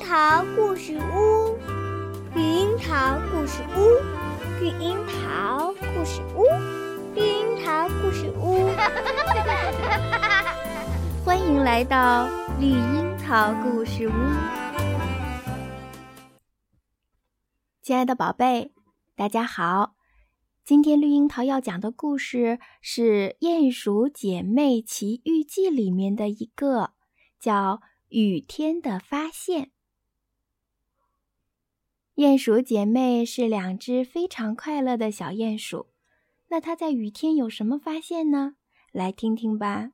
桃故事屋，绿樱桃故事屋，绿樱桃故事屋，绿樱桃故事屋。欢迎来到绿樱桃故事屋，亲爱的宝贝，大家好。今天绿樱桃要讲的故事是《鼹鼠姐妹奇遇记》里面的一个，叫《雨天的发现》。鼹鼠姐妹是两只非常快乐的小鼹鼠，那它在雨天有什么发现呢？来听听吧。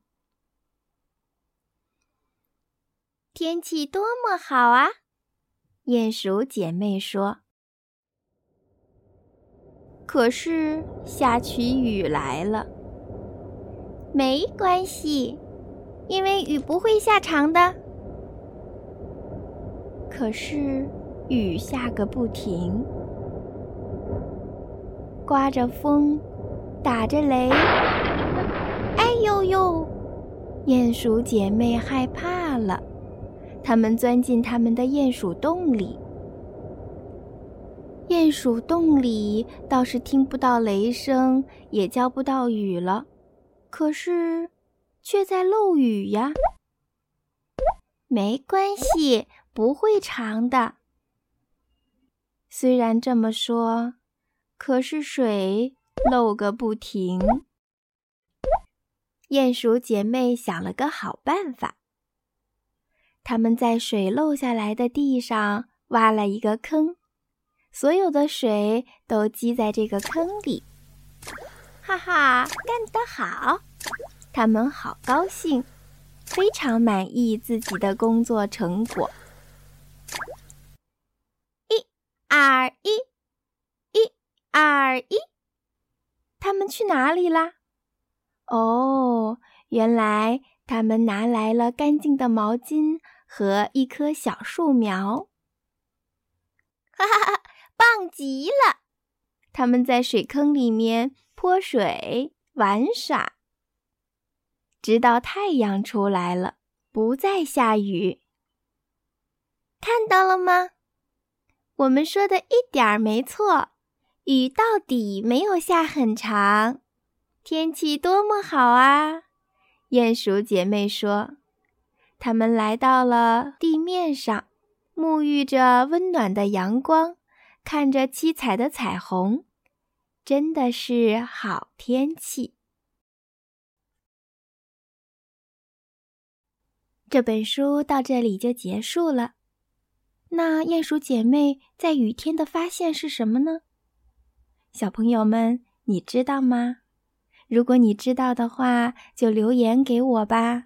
天气多么好啊！鼹鼠姐妹说。可是下起雨来了。没关系，因为雨不会下长的。可是雨下个不停，刮着风，打着雷。哎呦呦！鼹鼠姐妹害怕了，它们钻进它们的鼹鼠洞里。鼹鼠洞里倒是听不到雷声，也浇不到雨了，可是却在漏雨呀。没关系，不会长的。虽然这么说，可是水漏个不停。鼹鼠姐妹想了个好办法，他们在水漏下来的地上挖了一个坑。所有的水都积在这个坑里，哈哈，干得好！他们好高兴，非常满意自己的工作成果。一、二、一，一、二、一，他们去哪里啦？哦，原来他们拿来了干净的毛巾和一棵小树苗。哈哈哈！棒极了！他们在水坑里面泼水玩耍，直到太阳出来了，不再下雨。看到了吗？我们说的一点儿没错，雨到底没有下很长，天气多么好啊！鼹鼠姐妹说：“她们来到了地面上，沐浴着温暖的阳光。”看着七彩的彩虹，真的是好天气。这本书到这里就结束了。那鼹鼠姐妹在雨天的发现是什么呢？小朋友们，你知道吗？如果你知道的话，就留言给我吧，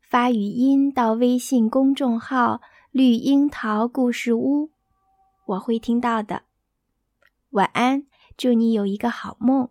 发语音到微信公众号“绿樱桃故事屋”。我会听到的。晚安，祝你有一个好梦。